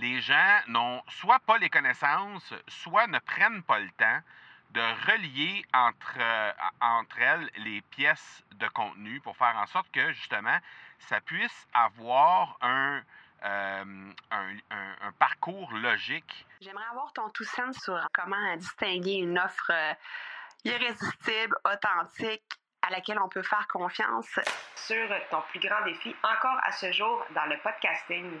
les gens n'ont soit pas les connaissances, soit ne prennent pas le temps de relier entre, euh, elles les pièces de contenu pour faire en sorte que, justement, ça puisse avoir un, euh, parcours logique. J'aimerais avoir ton tout sens sur comment distinguer une offre euh, irrésistible, authentique, à laquelle on peut faire confiance. Sur ton plus grand défi encore à ce jour dans le podcasting.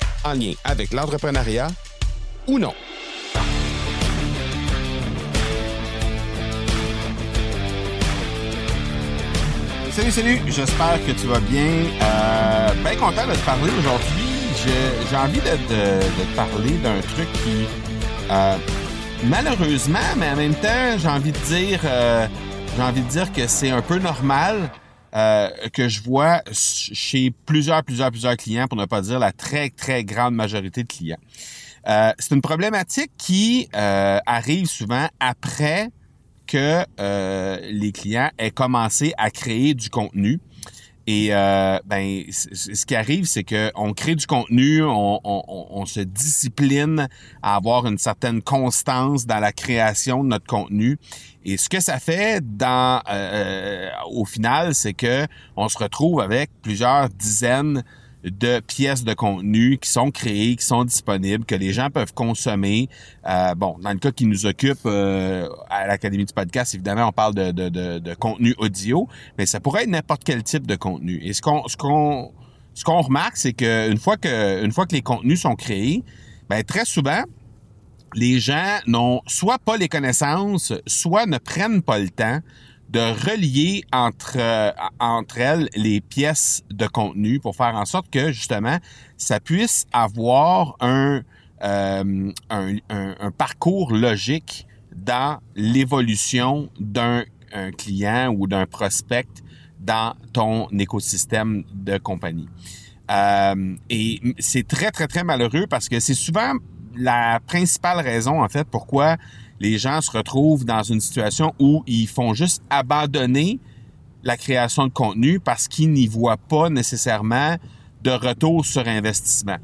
en lien avec l'entrepreneuriat ou non. Salut, salut, j'espère que tu vas bien. Euh, bien content de te parler aujourd'hui. J'ai envie de, te parler d'un truc qui, euh, malheureusement, mais en même temps, j'ai envie de dire, euh, j'ai envie de dire que c'est un peu normal euh, que je vois chez plusieurs, plusieurs, plusieurs clients, pour ne pas dire la très, très grande majorité de clients. Euh, c'est une problématique qui arrive souvent après que euh, les clients aient commencé à créer du contenu. Et euh, ben, ce qui arrive, c'est qu'on crée du contenu, on, se discipline à avoir une certaine constance dans la création de notre contenu. Et ce que ça fait dans, euh, au final, c'est que on se retrouve avec plusieurs dizaines de pièces de contenu qui sont créées, qui sont disponibles, que les gens peuvent consommer. Euh, bon, dans le cas qui nous occupe euh, à l'Académie du podcast, évidemment, on parle de, de, de, de, contenu audio, mais ça pourrait être n'importe quel type de contenu. Et ce qu'on ce qu'on ce qu'on remarque, c'est qu'une fois que une fois que les contenus sont créés, ben très souvent les gens n'ont soit pas les connaissances, soit ne prennent pas le temps de relier entre, euh, entre elles les pièces de contenu pour faire en sorte que justement ça puisse avoir un, euh, un, un, parcours logique dans l'évolution d'un client ou d'un prospect dans ton écosystème de compagnie. Euh, et c'est très, très, très malheureux parce que c'est souvent la principale raison, en fait, pourquoi les gens se retrouvent dans une situation où ils font juste abandonner la création de contenu parce qu'ils n'y voient pas nécessairement de retour sur investissement.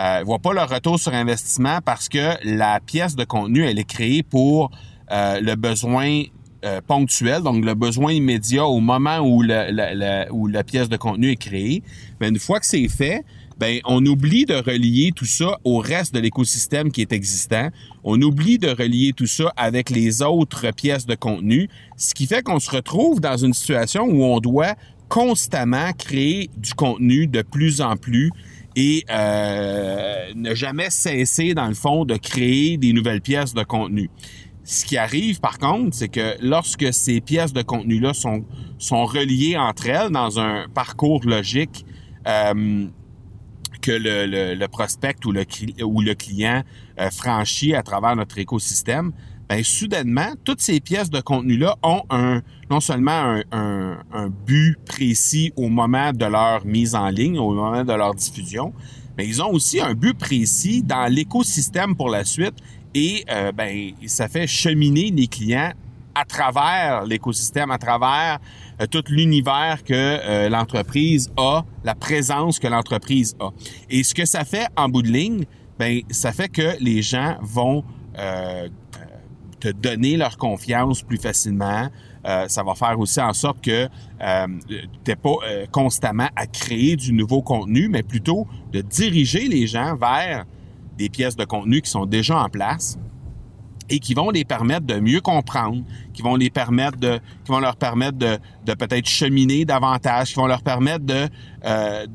Euh, ils voient pas le retour sur investissement parce que la pièce de contenu, elle est créée pour euh, le besoin euh, ponctuel, donc le besoin immédiat au moment où la pièce de contenu est créée. Mais une fois que c'est fait, ben on oublie de relier tout ça au reste de l'écosystème qui est existant. On oublie de relier tout ça avec les autres pièces de contenu, ce qui fait qu'on se retrouve dans une situation où on doit constamment créer du contenu de plus en plus et euh, ne jamais cesser, dans le fond, de créer des nouvelles pièces de contenu. Ce qui arrive, par contre, c'est que lorsque ces pièces de contenu-là sont, sont reliées entre elles dans un parcours logique, euh, que le, prospect ou le, client euh, franchit à travers notre écosystème, ben soudainement, toutes ces pièces de contenu-là ont non seulement un, un, but précis au moment de leur mise en ligne, au moment de leur diffusion, mais ils ont aussi un but précis dans l'écosystème pour la suite et euh, ben ça fait cheminer les clients à travers l'écosystème, à travers euh, tout l'univers que euh, l'entreprise a, la présence que l'entreprise a. Et ce que ça fait en bout de ligne, ben ça fait que les gens vont euh, te donner leur confiance plus facilement. ça va faire aussi en sorte que tu n'es pas constamment à créer du nouveau contenu, mais plutôt de diriger les gens vers des pièces de contenu qui sont déjà en place et qui vont les permettre de mieux comprendre, qui vont les permettre de, qui vont leur permettre de, de peut-être cheminer davantage, qui vont leur permettre de, euh,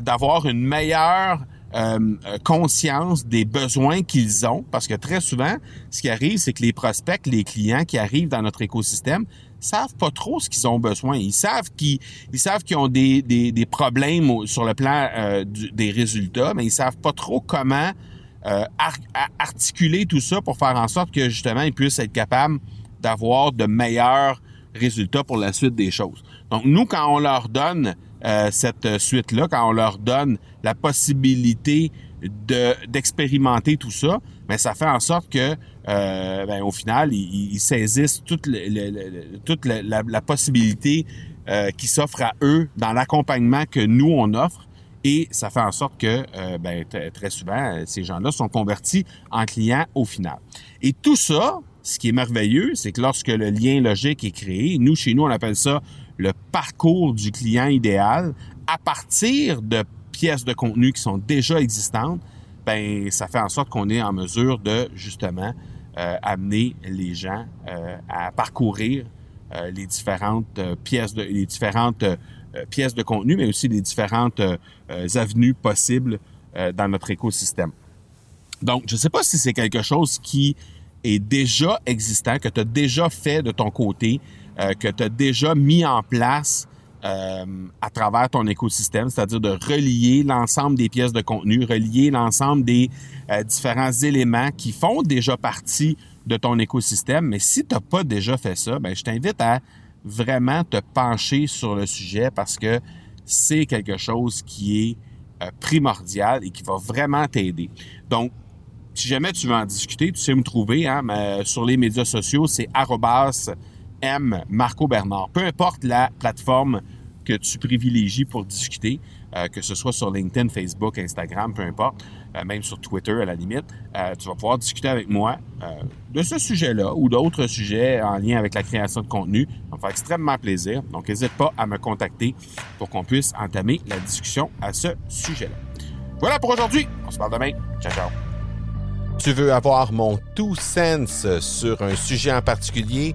d'avoir de, une meilleure euh, conscience des besoins qu'ils ont, parce que très souvent, ce qui arrive, c'est que les prospects, les clients qui arrivent dans notre écosystème, savent pas trop ce qu'ils ont besoin. Ils savent qu'ils ils savent qu'ils ont des, des, des, problèmes sur le plan euh, des résultats, mais ils savent pas trop comment articuler tout ça pour faire en sorte que justement ils puissent être capables d'avoir de meilleurs résultats pour la suite des choses. Donc nous, quand on leur donne cette suite-là, quand on leur donne la possibilité d'expérimenter tout ça, mais ça fait en sorte que euh, ben, au final, ils, saisissent toute, toute la, possibilité euh, qui s'offre à eux dans l'accompagnement que nous, on offre. Et ça fait en sorte que euh, ben, très souvent, ces gens-là sont convertis en clients au final. Et tout ça, ce qui est merveilleux, c'est que lorsque le lien logique est créé, nous, chez nous, on appelle ça le parcours du client idéal, à partir de pièces de contenu qui sont déjà existantes, ben ça fait en sorte qu'on est en mesure de justement euh, amener les gens euh, à parcourir euh, les différentes pièces de les différentes pièces de contenu, mais aussi les différentes avenues possibles dans notre écosystème. Donc, je ne sais pas si c'est quelque chose qui est déjà existant, que tu as déjà fait de ton côté, que tu as déjà mis en place euh, à travers ton écosystème, c'est-à-dire de relier l'ensemble des pièces de contenu, relier l'ensemble des euh, différents éléments qui font déjà partie de ton écosystème. Mais si tu n'as pas déjà fait ça, ben, je t'invite à vraiment te pencher sur le sujet parce que c'est quelque chose qui est euh, primordial et qui va vraiment t'aider. Donc, si jamais tu veux en discuter, tu sais me trouver hein, sur les médias sociaux, c'est M Marco Bernard. Peu importe la plateforme que tu privilégies pour discuter, euh, que ce soit sur LinkedIn, Facebook, Instagram, peu importe, euh, même sur Twitter à la limite, euh, tu vas pouvoir discuter avec moi de ce sujet-là ou d'autres sujets en lien avec la création de contenu. Ça me faire extrêmement plaisir. Donc, n'hésite pas à me contacter pour qu'on puisse entamer la discussion à ce sujet-là. Voilà pour aujourd'hui. On se parle demain. Ciao, ciao. Tu veux avoir mon tout sens sur un sujet en particulier?